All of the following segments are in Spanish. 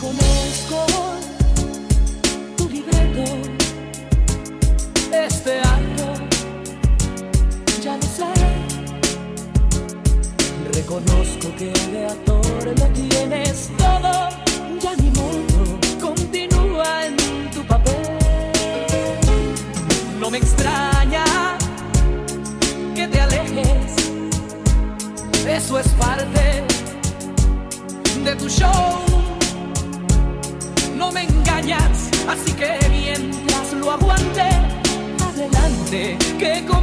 Conozco tu libreto, este acto, ya lo sé. Reconozco que de actor lo tienes todo, ya mi mundo continúa en tu papel. No me extraña que te alejes, eso es parte de tu show. No me engañas, así que mientras lo aguante, adelante, que comience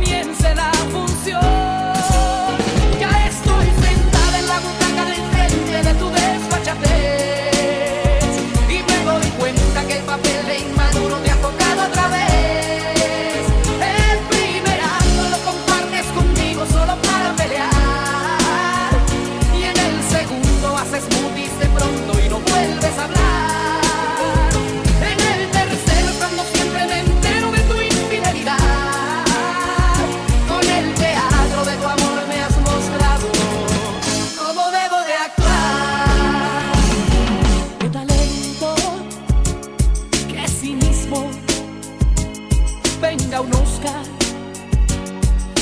venga un Oscar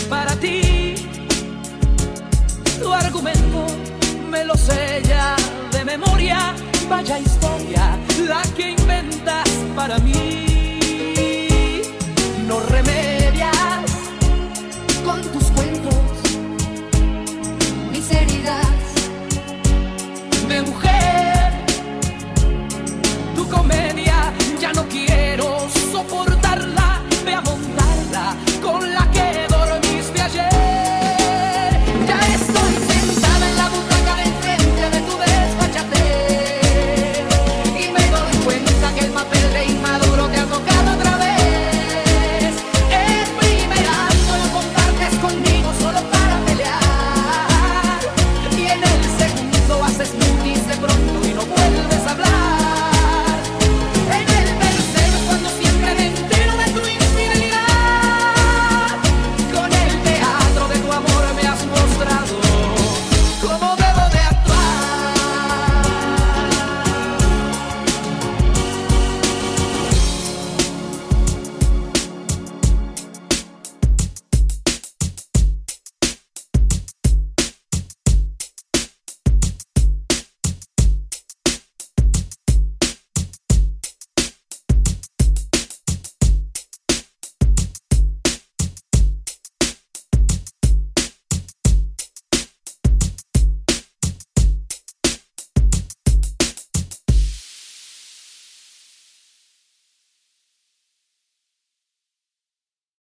para ti. Tu argumento me lo sella de memoria, vaya historia la que inventas para mí. No remedias con tus